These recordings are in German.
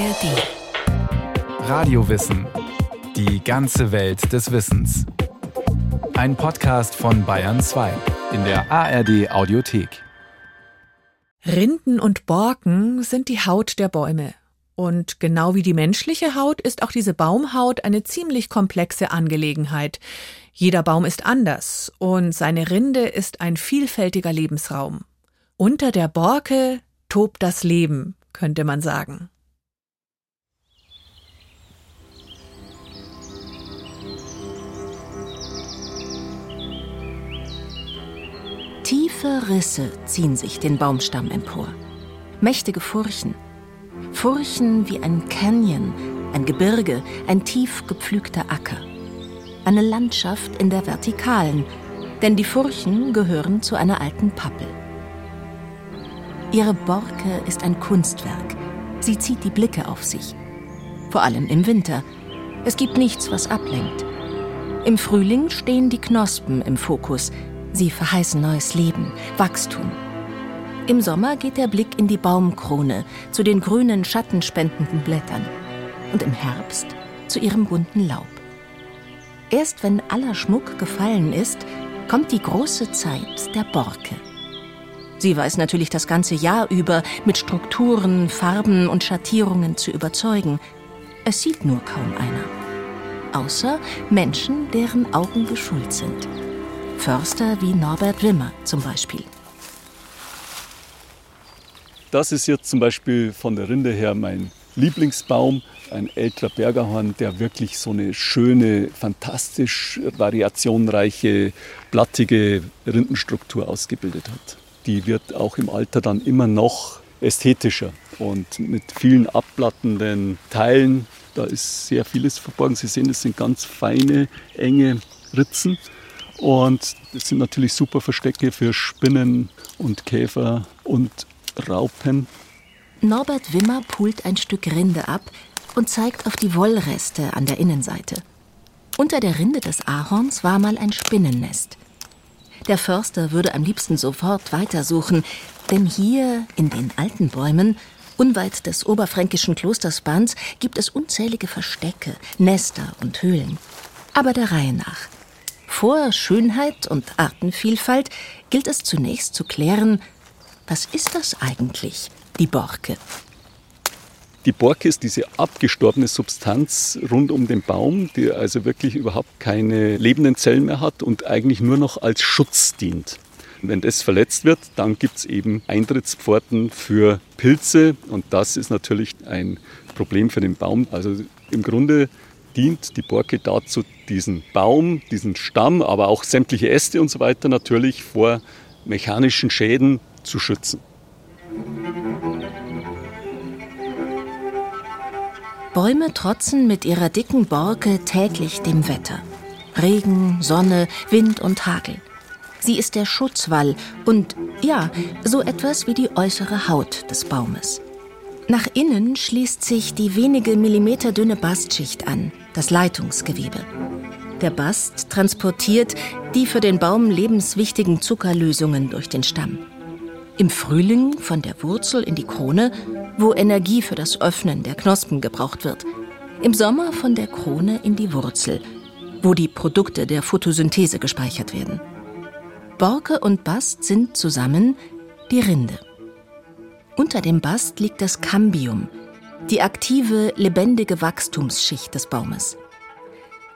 ARD. Radiowissen. Die ganze Welt des Wissens. Ein Podcast von Bayern 2 in der ARD Audiothek. Rinden und Borken sind die Haut der Bäume. Und genau wie die menschliche Haut ist auch diese Baumhaut eine ziemlich komplexe Angelegenheit. Jeder Baum ist anders und seine Rinde ist ein vielfältiger Lebensraum. Unter der Borke tobt das Leben, könnte man sagen. Tiefe Risse ziehen sich den Baumstamm empor. Mächtige Furchen. Furchen wie ein Canyon, ein Gebirge, ein tief gepflügter Acker. Eine Landschaft in der Vertikalen, denn die Furchen gehören zu einer alten Pappel. Ihre Borke ist ein Kunstwerk. Sie zieht die Blicke auf sich. Vor allem im Winter. Es gibt nichts, was ablenkt. Im Frühling stehen die Knospen im Fokus. Sie verheißen neues Leben, Wachstum. Im Sommer geht der Blick in die Baumkrone, zu den grünen, schattenspendenden Blättern. Und im Herbst zu ihrem bunten Laub. Erst wenn aller Schmuck gefallen ist, kommt die große Zeit der Borke. Sie weiß natürlich das ganze Jahr über mit Strukturen, Farben und Schattierungen zu überzeugen. Es sieht nur kaum einer. Außer Menschen, deren Augen geschult sind. Förster wie Norbert Wimmer zum Beispiel. Das ist jetzt zum Beispiel von der Rinde her mein Lieblingsbaum, ein älterer Bergerhorn, der wirklich so eine schöne, fantastisch variationreiche, blattige Rindenstruktur ausgebildet hat. Die wird auch im Alter dann immer noch ästhetischer und mit vielen abplattenden Teilen. Da ist sehr vieles verborgen. Sie sehen, das sind ganz feine, enge Ritzen. Und das sind natürlich super Verstecke für Spinnen und Käfer und Raupen. Norbert Wimmer pult ein Stück Rinde ab und zeigt auf die Wollreste an der Innenseite. Unter der Rinde des Ahorns war mal ein Spinnennest. Der Förster würde am liebsten sofort weitersuchen, denn hier in den alten Bäumen, unweit des oberfränkischen Klosters Banz, gibt es unzählige Verstecke, Nester und Höhlen. Aber der Reihe nach. Vor Schönheit und Artenvielfalt gilt es zunächst zu klären, was ist das eigentlich, die Borke? Die Borke ist diese abgestorbene Substanz rund um den Baum, die also wirklich überhaupt keine lebenden Zellen mehr hat und eigentlich nur noch als Schutz dient. Wenn das verletzt wird, dann gibt es eben Eintrittspforten für Pilze und das ist natürlich ein Problem für den Baum. Also im Grunde dient die Borke dazu, diesen Baum, diesen Stamm, aber auch sämtliche Äste und so weiter natürlich vor mechanischen Schäden zu schützen. Bäume trotzen mit ihrer dicken Borke täglich dem Wetter. Regen, Sonne, Wind und Hagel. Sie ist der Schutzwall und, ja, so etwas wie die äußere Haut des Baumes. Nach innen schließt sich die wenige Millimeter dünne Bastschicht an, das Leitungsgewebe. Der Bast transportiert die für den Baum lebenswichtigen Zuckerlösungen durch den Stamm. Im Frühling von der Wurzel in die Krone wo Energie für das Öffnen der Knospen gebraucht wird. Im Sommer von der Krone in die Wurzel, wo die Produkte der Photosynthese gespeichert werden. Borke und Bast sind zusammen die Rinde. Unter dem Bast liegt das Cambium, die aktive, lebendige Wachstumsschicht des Baumes.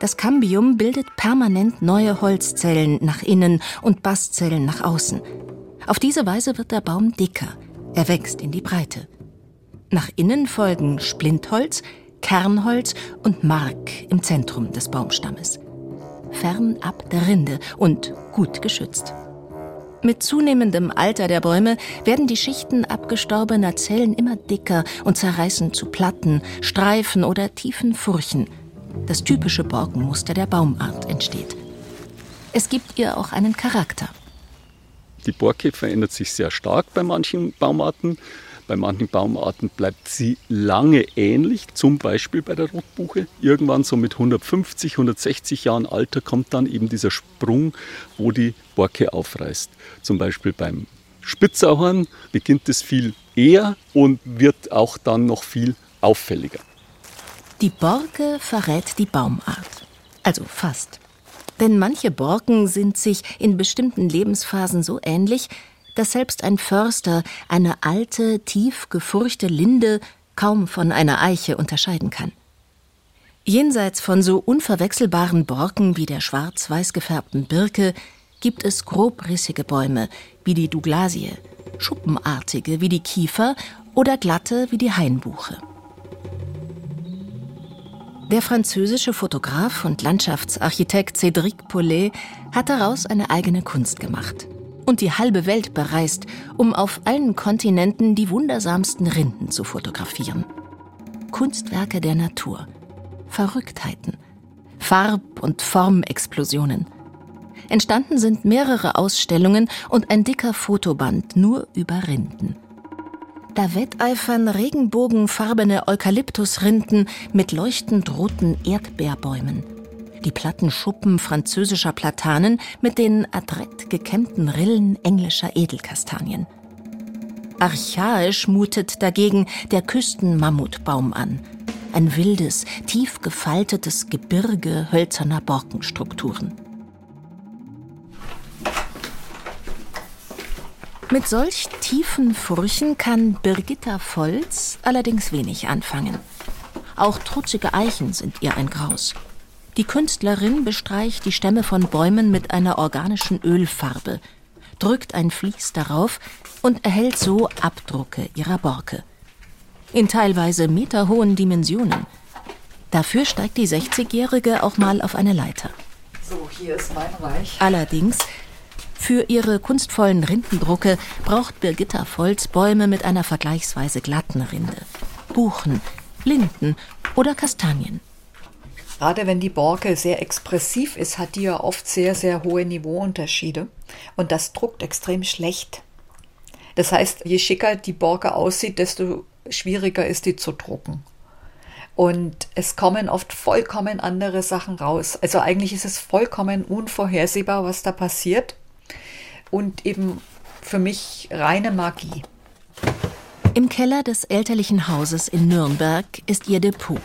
Das Cambium bildet permanent neue Holzzellen nach innen und Bastzellen nach außen. Auf diese Weise wird der Baum dicker, er wächst in die Breite. Nach innen folgen Splintholz, Kernholz und Mark im Zentrum des Baumstammes. Fernab der Rinde und gut geschützt. Mit zunehmendem Alter der Bäume werden die Schichten abgestorbener Zellen immer dicker und zerreißen zu Platten, Streifen oder tiefen Furchen. Das typische Borkenmuster der Baumart entsteht. Es gibt ihr auch einen Charakter. Die Borke verändert sich sehr stark bei manchen Baumarten. Bei manchen Baumarten bleibt sie lange ähnlich, zum Beispiel bei der Rotbuche. Irgendwann so mit 150, 160 Jahren Alter kommt dann eben dieser Sprung, wo die Borke aufreißt. Zum Beispiel beim Spitzauhorn beginnt es viel eher und wird auch dann noch viel auffälliger. Die Borke verrät die Baumart. Also fast. Denn manche Borken sind sich in bestimmten Lebensphasen so ähnlich, dass selbst ein Förster eine alte, tief gefurchte Linde kaum von einer Eiche unterscheiden kann. Jenseits von so unverwechselbaren Borken wie der schwarz-weiß gefärbten Birke gibt es grobrissige Bäume wie die Douglasie, schuppenartige wie die Kiefer oder glatte wie die Hainbuche. Der französische Fotograf und Landschaftsarchitekt Cédric Paulet hat daraus eine eigene Kunst gemacht und die halbe Welt bereist, um auf allen Kontinenten die wundersamsten Rinden zu fotografieren. Kunstwerke der Natur, Verrücktheiten, Farb- und Formexplosionen. Entstanden sind mehrere Ausstellungen und ein dicker Fotoband nur über Rinden. Da wetteifern regenbogenfarbene Eukalyptusrinden mit leuchtend roten Erdbeerbäumen die platten Schuppen französischer Platanen mit den adrett gekämmten Rillen englischer Edelkastanien. Archaisch mutet dagegen der Küstenmammutbaum an. Ein wildes, tief gefaltetes Gebirge hölzerner Borkenstrukturen. Mit solch tiefen Furchen kann Birgitta Volz allerdings wenig anfangen. Auch trutzige Eichen sind ihr ein Graus. Die Künstlerin bestreicht die Stämme von Bäumen mit einer organischen Ölfarbe, drückt ein Vlies darauf und erhält so Abdrucke ihrer Borke. In teilweise meterhohen Dimensionen. Dafür steigt die 60-Jährige auch mal auf eine Leiter. So, hier ist mein Reich. Allerdings, für ihre kunstvollen Rindendrucke braucht Birgitta Volz Bäume mit einer vergleichsweise glatten Rinde. Buchen, Linden oder Kastanien. Gerade wenn die Borke sehr expressiv ist, hat die ja oft sehr, sehr hohe Niveauunterschiede. Und das druckt extrem schlecht. Das heißt, je schicker die Borke aussieht, desto schwieriger ist die zu drucken. Und es kommen oft vollkommen andere Sachen raus. Also eigentlich ist es vollkommen unvorhersehbar, was da passiert. Und eben für mich reine Magie. Im Keller des elterlichen Hauses in Nürnberg ist ihr Depot.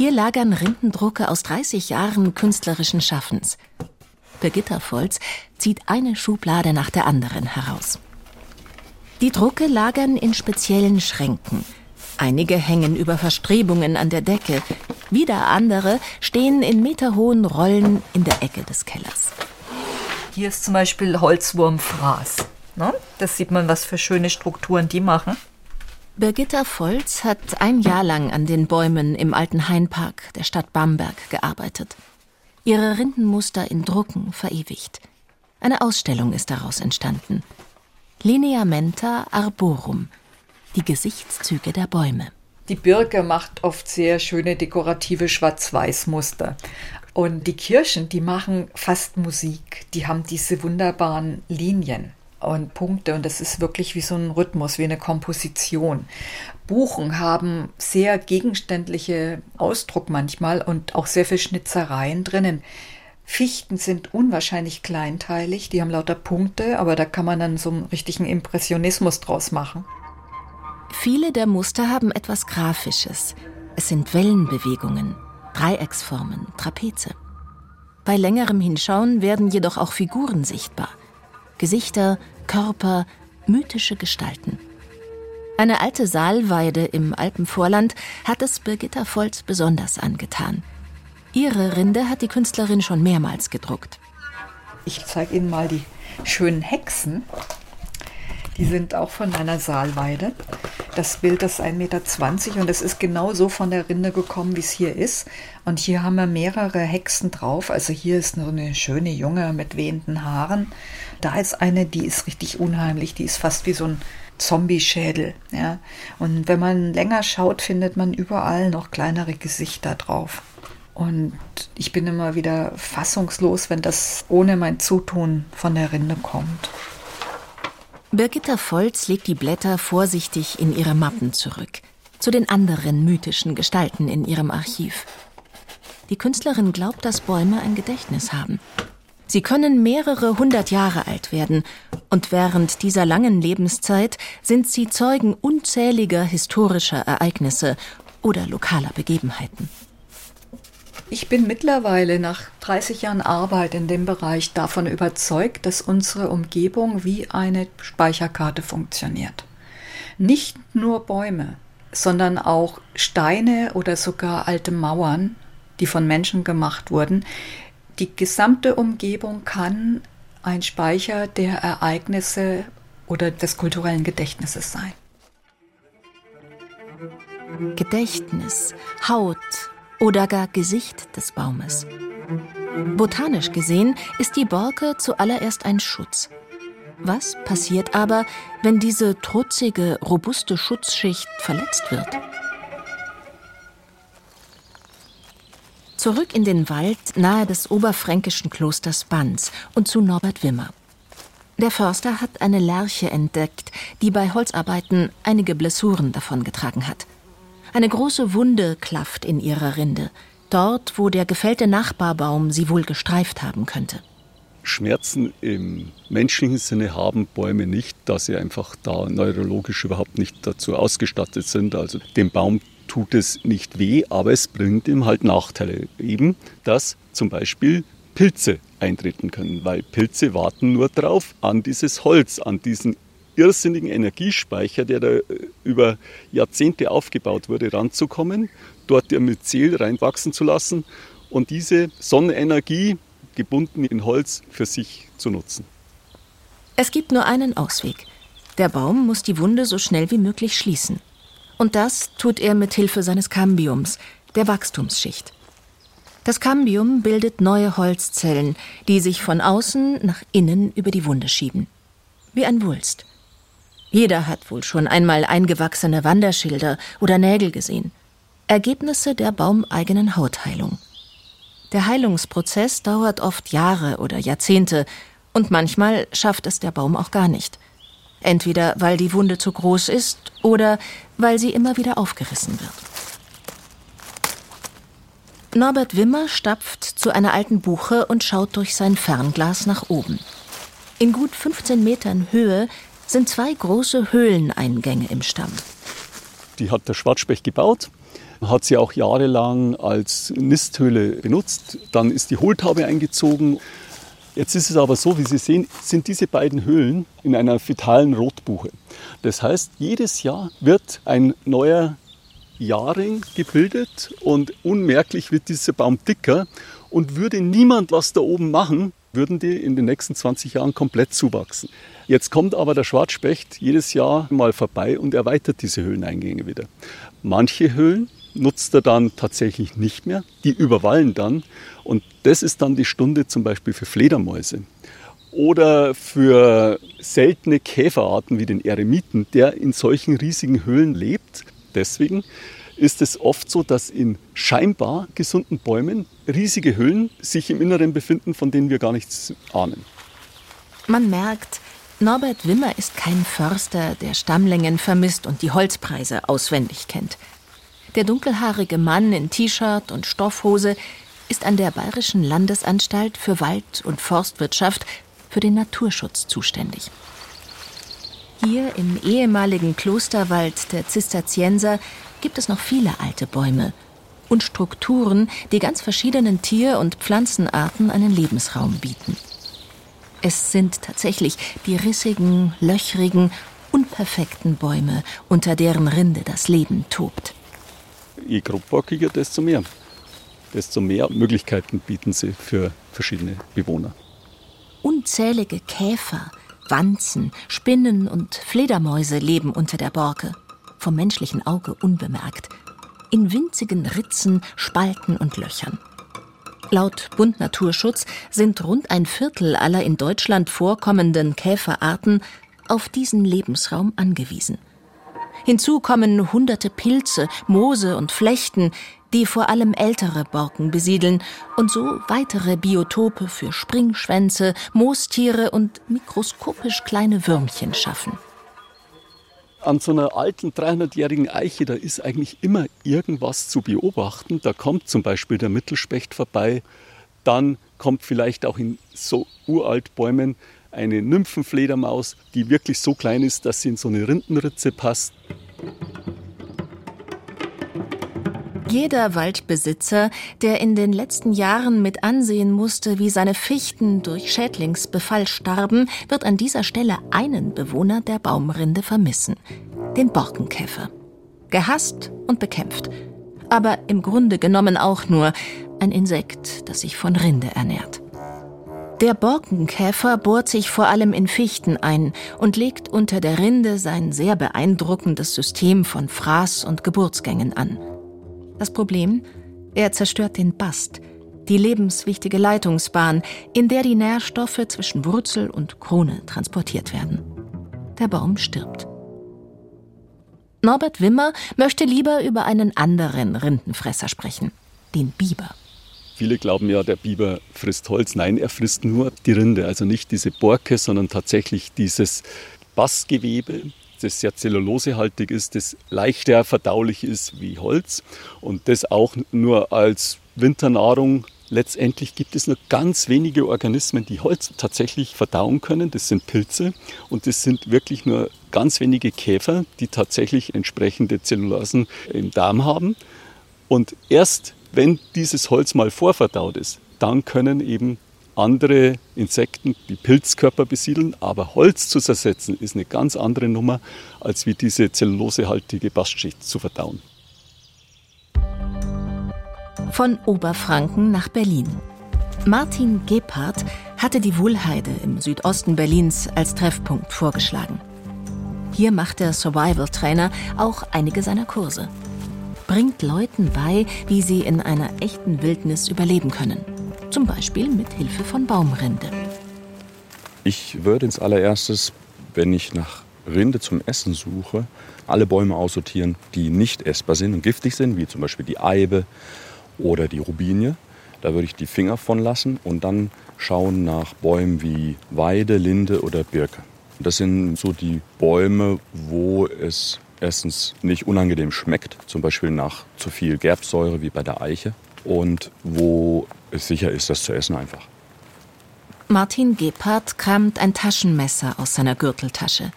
Hier lagern Rindendrucke aus 30 Jahren künstlerischen Schaffens. Birgitta Volz zieht eine Schublade nach der anderen heraus. Die Drucke lagern in speziellen Schränken. Einige hängen über Verstrebungen an der Decke, wieder andere stehen in meterhohen Rollen in der Ecke des Kellers. Hier ist zum Beispiel Holzwurmfraß. Ne? Das sieht man, was für schöne Strukturen die machen. Birgitta Volz hat ein Jahr lang an den Bäumen im alten Hainpark der Stadt Bamberg gearbeitet. Ihre Rindenmuster in Drucken verewigt. Eine Ausstellung ist daraus entstanden. Lineamenta arborum, die Gesichtszüge der Bäume. Die Birke macht oft sehr schöne dekorative Schwarz-Weiß-Muster. Und die Kirschen, die machen fast Musik. Die haben diese wunderbaren Linien und Punkte und das ist wirklich wie so ein Rhythmus, wie eine Komposition. Buchen haben sehr gegenständliche Ausdruck manchmal und auch sehr viel Schnitzereien drinnen. Fichten sind unwahrscheinlich kleinteilig, die haben lauter Punkte, aber da kann man dann so einen richtigen Impressionismus draus machen. Viele der Muster haben etwas Grafisches. Es sind Wellenbewegungen, Dreiecksformen, Trapeze. Bei längerem Hinschauen werden jedoch auch Figuren sichtbar. Gesichter, Körper, mythische Gestalten. Eine alte Saalweide im Alpenvorland hat es Birgitta Volz besonders angetan. Ihre Rinde hat die Künstlerin schon mehrmals gedruckt. Ich zeige Ihnen mal die schönen Hexen. Die sind auch von meiner Saalweide. Das Bild ist 1,20 Meter und es ist genau so von der Rinde gekommen, wie es hier ist. Und hier haben wir mehrere Hexen drauf. Also hier ist nur eine schöne Junge mit wehenden Haaren. Da ist eine, die ist richtig unheimlich. Die ist fast wie so ein Zombie-Schädel. Ja. Und wenn man länger schaut, findet man überall noch kleinere Gesichter drauf. Und ich bin immer wieder fassungslos, wenn das ohne mein Zutun von der Rinde kommt. Birgitta Volz legt die Blätter vorsichtig in ihre Mappen zurück, zu den anderen mythischen Gestalten in ihrem Archiv. Die Künstlerin glaubt, dass Bäume ein Gedächtnis haben. Sie können mehrere hundert Jahre alt werden, und während dieser langen Lebenszeit sind sie Zeugen unzähliger historischer Ereignisse oder lokaler Begebenheiten. Ich bin mittlerweile nach 30 Jahren Arbeit in dem Bereich davon überzeugt, dass unsere Umgebung wie eine Speicherkarte funktioniert. Nicht nur Bäume, sondern auch Steine oder sogar alte Mauern, die von Menschen gemacht wurden. Die gesamte Umgebung kann ein Speicher der Ereignisse oder des kulturellen Gedächtnisses sein. Gedächtnis, Haut, oder gar Gesicht des Baumes. Botanisch gesehen ist die Borke zuallererst ein Schutz. Was passiert aber, wenn diese trutzige, robuste Schutzschicht verletzt wird? Zurück in den Wald nahe des oberfränkischen Klosters Banz und zu Norbert Wimmer. Der Förster hat eine Lerche entdeckt, die bei Holzarbeiten einige Blessuren davongetragen hat. Eine große Wunde klafft in ihrer Rinde, dort, wo der gefällte Nachbarbaum sie wohl gestreift haben könnte. Schmerzen im menschlichen Sinne haben Bäume nicht, da sie einfach da neurologisch überhaupt nicht dazu ausgestattet sind. Also dem Baum tut es nicht weh, aber es bringt ihm halt Nachteile. Eben, dass zum Beispiel Pilze eintreten können, weil Pilze warten nur drauf an dieses Holz, an diesen irrsinnigen Energiespeicher, der da äh, über Jahrzehnte aufgebaut wurde, ranzukommen, dort ihr Myzel reinwachsen zu lassen und diese Sonnenenergie gebunden in Holz für sich zu nutzen. Es gibt nur einen Ausweg. Der Baum muss die Wunde so schnell wie möglich schließen. Und das tut er mit Hilfe seines Cambiums, der Wachstumsschicht. Das Cambium bildet neue Holzzellen, die sich von außen nach innen über die Wunde schieben. Wie ein Wulst. Jeder hat wohl schon einmal eingewachsene Wanderschilder oder Nägel gesehen. Ergebnisse der baumeigenen Hautheilung. Der Heilungsprozess dauert oft Jahre oder Jahrzehnte und manchmal schafft es der Baum auch gar nicht. Entweder weil die Wunde zu groß ist oder weil sie immer wieder aufgerissen wird. Norbert Wimmer stapft zu einer alten Buche und schaut durch sein Fernglas nach oben. In gut 15 Metern Höhe sind zwei große Höhleneingänge im Stamm. Die hat der Schwarzspecht gebaut, hat sie auch jahrelang als Nisthöhle benutzt. Dann ist die Hohltaube eingezogen. Jetzt ist es aber so, wie Sie sehen, sind diese beiden Höhlen in einer fetalen Rotbuche. Das heißt, jedes Jahr wird ein neuer Jahrring gebildet und unmerklich wird dieser Baum dicker. Und würde niemand was da oben machen, würden die in den nächsten 20 Jahren komplett zuwachsen. Jetzt kommt aber der Schwarzspecht jedes Jahr mal vorbei und erweitert diese Höhleneingänge wieder. Manche Höhlen nutzt er dann tatsächlich nicht mehr, die überwallen dann und das ist dann die Stunde zum Beispiel für Fledermäuse oder für seltene Käferarten wie den Eremiten, der in solchen riesigen Höhlen lebt. Deswegen ist es oft so, dass in scheinbar gesunden Bäumen riesige Höhlen sich im Inneren befinden, von denen wir gar nichts ahnen. Man merkt, Norbert Wimmer ist kein Förster, der Stammlängen vermisst und die Holzpreise auswendig kennt. Der dunkelhaarige Mann in T-Shirt und Stoffhose ist an der Bayerischen Landesanstalt für Wald- und Forstwirtschaft für den Naturschutz zuständig. Hier im ehemaligen Klosterwald der Zisterzienser gibt es noch viele alte Bäume und Strukturen, die ganz verschiedenen Tier- und Pflanzenarten einen Lebensraum bieten. Es sind tatsächlich die rissigen, löchrigen, unperfekten Bäume, unter deren Rinde das Leben tobt. Je grobbockiger, desto mehr. Desto mehr Möglichkeiten bieten sie für verschiedene Bewohner. Unzählige Käfer, Wanzen, Spinnen und Fledermäuse leben unter der Borke vom menschlichen Auge unbemerkt, in winzigen Ritzen, Spalten und Löchern. Laut Bund Naturschutz sind rund ein Viertel aller in Deutschland vorkommenden Käferarten auf diesen Lebensraum angewiesen. Hinzu kommen hunderte Pilze, Moose und Flechten, die vor allem ältere Borken besiedeln und so weitere Biotope für Springschwänze, Moostiere und mikroskopisch kleine Würmchen schaffen an so einer alten 300-jährigen Eiche, da ist eigentlich immer irgendwas zu beobachten. Da kommt zum Beispiel der Mittelspecht vorbei. Dann kommt vielleicht auch in so uralt Bäumen eine Nymphenfledermaus, die wirklich so klein ist, dass sie in so eine Rindenritze passt. Jeder Waldbesitzer, der in den letzten Jahren mit ansehen musste, wie seine Fichten durch Schädlingsbefall starben, wird an dieser Stelle einen Bewohner der Baumrinde vermissen, den Borkenkäfer. Gehasst und bekämpft, aber im Grunde genommen auch nur ein Insekt, das sich von Rinde ernährt. Der Borkenkäfer bohrt sich vor allem in Fichten ein und legt unter der Rinde sein sehr beeindruckendes System von Fraß- und Geburtsgängen an. Das Problem? Er zerstört den Bast, die lebenswichtige Leitungsbahn, in der die Nährstoffe zwischen Wurzel und Krone transportiert werden. Der Baum stirbt. Norbert Wimmer möchte lieber über einen anderen Rindenfresser sprechen, den Biber. Viele glauben ja, der Biber frisst Holz. Nein, er frisst nur die Rinde, also nicht diese Borke, sondern tatsächlich dieses Bastgewebe, das sehr zellulosehaltig ist, das leichter verdaulich ist wie Holz und das auch nur als Winternahrung Letztendlich gibt es nur ganz wenige Organismen, die Holz tatsächlich verdauen können. Das sind Pilze und das sind wirklich nur ganz wenige Käfer, die tatsächlich entsprechende Zellulosen im Darm haben. Und erst wenn dieses Holz mal vorverdaut ist, dann können eben andere Insekten die Pilzkörper besiedeln, aber Holz zu zersetzen ist eine ganz andere Nummer, als wie diese zellulosehaltige Bastschicht zu verdauen. Von Oberfranken nach Berlin. Martin Gebhardt hatte die Wuhlheide im Südosten Berlins als Treffpunkt vorgeschlagen. Hier macht der Survival Trainer auch einige seiner Kurse. Bringt Leuten bei, wie sie in einer echten Wildnis überleben können. Zum Beispiel mit Hilfe von Baumrinde. Ich würde ins allererstes, wenn ich nach Rinde zum Essen suche, alle Bäume aussortieren, die nicht essbar sind und giftig sind, wie zum Beispiel die Eibe oder die Rubinie. Da würde ich die Finger von lassen und dann schauen nach Bäumen wie Weide, Linde oder Birke. Das sind so die Bäume, wo es erstens nicht unangenehm schmeckt, zum Beispiel nach zu viel Gerbsäure wie bei der Eiche und wo es sicher ist, das zu essen einfach. Martin Gebhardt kramt ein Taschenmesser aus seiner Gürteltasche.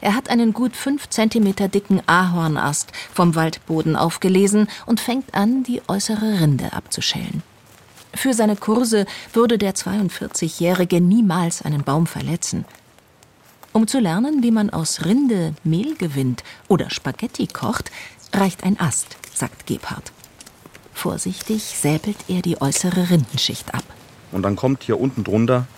Er hat einen gut fünf Zentimeter dicken Ahornast vom Waldboden aufgelesen und fängt an, die äußere Rinde abzuschälen. Für seine Kurse würde der 42-Jährige niemals einen Baum verletzen. Um zu lernen, wie man aus Rinde Mehl gewinnt oder Spaghetti kocht, reicht ein Ast, sagt Gebhardt. Vorsichtig säbelt er die äußere Rindenschicht ab. Und dann kommt hier unten drunter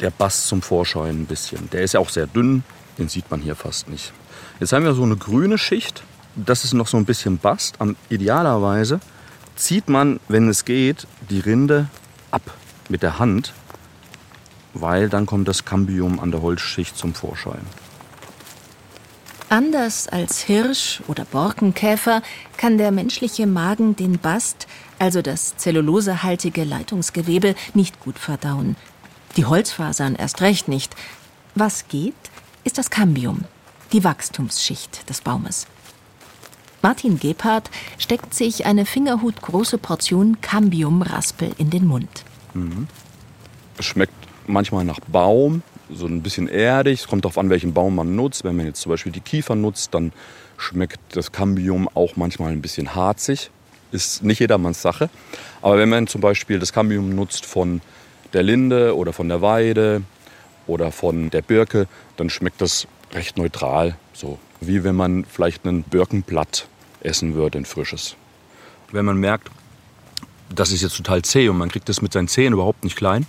der Bass zum Vorschein ein bisschen. Der ist ja auch sehr dünn, den sieht man hier fast nicht. Jetzt haben wir so eine grüne Schicht. Das ist noch so ein bisschen Bast. Am idealerweise zieht man, wenn es geht, die Rinde ab mit der Hand, weil dann kommt das Cambium an der Holzschicht zum Vorschein. Anders als Hirsch oder Borkenkäfer kann der menschliche Magen den Bast, also das zellulosehaltige Leitungsgewebe, nicht gut verdauen. Die Holzfasern erst recht nicht. Was geht, ist das Cambium, die Wachstumsschicht des Baumes. Martin Gebhardt steckt sich eine fingerhutgroße Portion Cambiumraspel in den Mund. Mhm. Schmeckt manchmal nach Baum, so ein bisschen erdig. Es kommt darauf an, welchen Baum man nutzt. Wenn man jetzt zum Beispiel die Kiefer nutzt, dann schmeckt das Cambium auch manchmal ein bisschen harzig. Ist nicht jedermanns Sache. Aber wenn man zum Beispiel das Cambium nutzt von der Linde oder von der Weide oder von der Birke, dann schmeckt das recht neutral. So wie wenn man vielleicht ein Birkenblatt essen würde, ein frisches. Wenn man merkt, das ist jetzt total zäh und man kriegt das mit seinen Zähnen überhaupt nicht klein,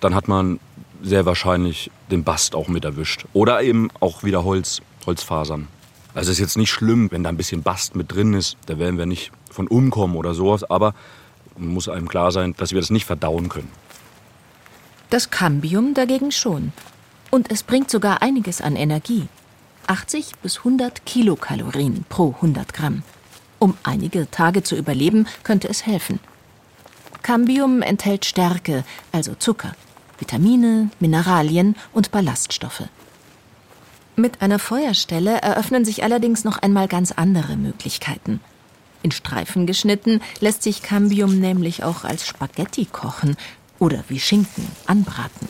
dann hat man sehr wahrscheinlich den Bast auch mit erwischt. Oder eben auch wieder Holz, Holzfasern. Also es ist jetzt nicht schlimm, wenn da ein bisschen Bast mit drin ist. Da werden wir nicht von umkommen oder sowas. Aber man muss einem klar sein, dass wir das nicht verdauen können. Das Cambium dagegen schon. Und es bringt sogar einiges an Energie. 80 bis 100 Kilokalorien pro 100 Gramm. Um einige Tage zu überleben, könnte es helfen. Cambium enthält Stärke, also Zucker, Vitamine, Mineralien und Ballaststoffe. Mit einer Feuerstelle eröffnen sich allerdings noch einmal ganz andere Möglichkeiten. In Streifen geschnitten lässt sich Cambium nämlich auch als Spaghetti kochen oder wie Schinken anbraten.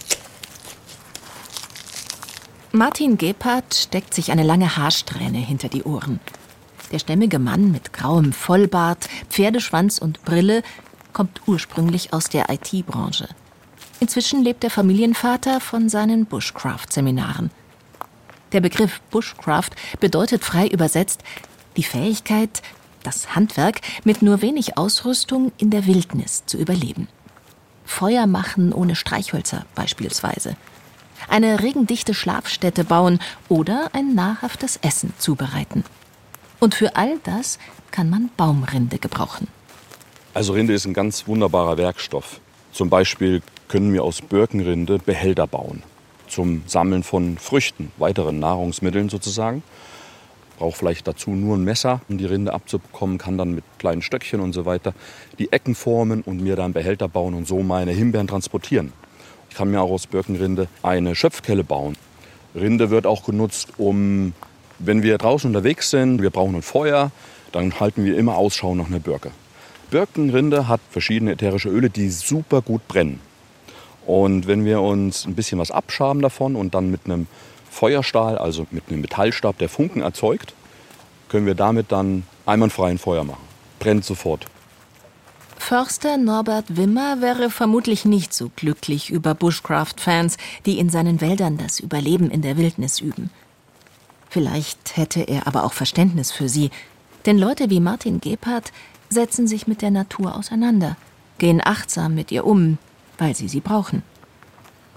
Martin Gebhardt steckt sich eine lange Haarsträhne hinter die Ohren. Der stämmige Mann mit grauem Vollbart, Pferdeschwanz und Brille kommt ursprünglich aus der IT-Branche. Inzwischen lebt der Familienvater von seinen Bushcraft-Seminaren. Der Begriff Bushcraft bedeutet frei übersetzt die Fähigkeit, das Handwerk mit nur wenig Ausrüstung in der Wildnis zu überleben. Feuer machen ohne Streichhölzer beispielsweise. Eine regendichte Schlafstätte bauen oder ein nahrhaftes Essen zubereiten. Und für all das kann man Baumrinde gebrauchen. Also Rinde ist ein ganz wunderbarer Werkstoff. Zum Beispiel können wir aus Birkenrinde Behälter bauen zum Sammeln von Früchten, weiteren Nahrungsmitteln sozusagen. Braucht vielleicht dazu nur ein Messer, um die Rinde abzubekommen, kann dann mit kleinen Stöckchen und so weiter die Ecken formen und mir dann Behälter bauen und so meine Himbeeren transportieren. Ich kann mir auch aus Birkenrinde eine Schöpfkelle bauen. Rinde wird auch genutzt, um, wenn wir draußen unterwegs sind, wir brauchen ein Feuer, dann halten wir immer Ausschau nach einer Birke. Birkenrinde hat verschiedene ätherische Öle, die super gut brennen. Und wenn wir uns ein bisschen was abschaben davon und dann mit einem Feuerstahl, also mit einem Metallstab, der Funken erzeugt, können wir damit dann einwandfrei ein Feuer machen. Brennt sofort. Förster Norbert Wimmer wäre vermutlich nicht so glücklich über Bushcraft-Fans, die in seinen Wäldern das Überleben in der Wildnis üben. Vielleicht hätte er aber auch Verständnis für sie, denn Leute wie Martin Gebhardt setzen sich mit der Natur auseinander, gehen achtsam mit ihr um, weil sie sie brauchen.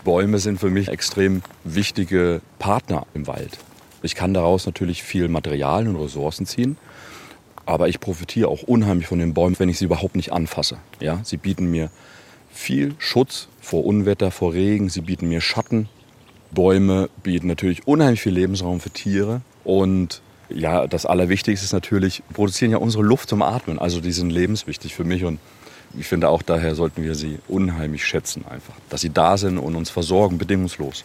Bäume sind für mich extrem wichtige Partner im Wald. Ich kann daraus natürlich viel Material und Ressourcen ziehen, aber ich profitiere auch unheimlich von den Bäumen, wenn ich sie überhaupt nicht anfasse. Ja, sie bieten mir viel Schutz vor Unwetter, vor Regen, sie bieten mir Schatten. Bäume bieten natürlich unheimlich viel Lebensraum für Tiere und ja, das Allerwichtigste ist natürlich, produzieren ja unsere Luft zum Atmen. Also die sind lebenswichtig für mich und ich finde auch daher sollten wir sie unheimlich schätzen einfach, dass sie da sind und uns versorgen, bedingungslos.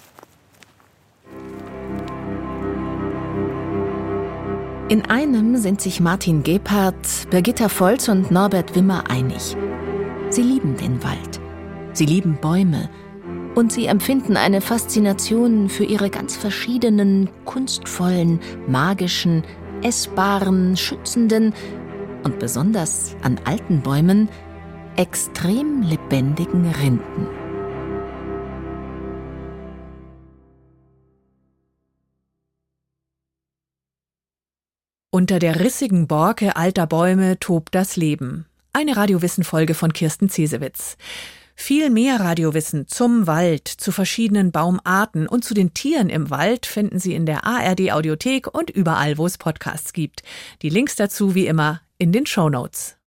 In einem sind sich Martin Gebhardt, Birgitta Volz und Norbert Wimmer einig. Sie lieben den Wald. Sie lieben Bäume. Und sie empfinden eine Faszination für ihre ganz verschiedenen, kunstvollen, magischen, essbaren, schützenden und besonders an alten Bäumen extrem lebendigen Rinden. Unter der rissigen Borke alter Bäume tobt das Leben. Eine Radiowissen-Folge von Kirsten Cesewitz. Viel mehr Radiowissen zum Wald, zu verschiedenen Baumarten und zu den Tieren im Wald finden Sie in der ARD Audiothek und überall, wo es Podcasts gibt. Die Links dazu wie immer in den Show Notes.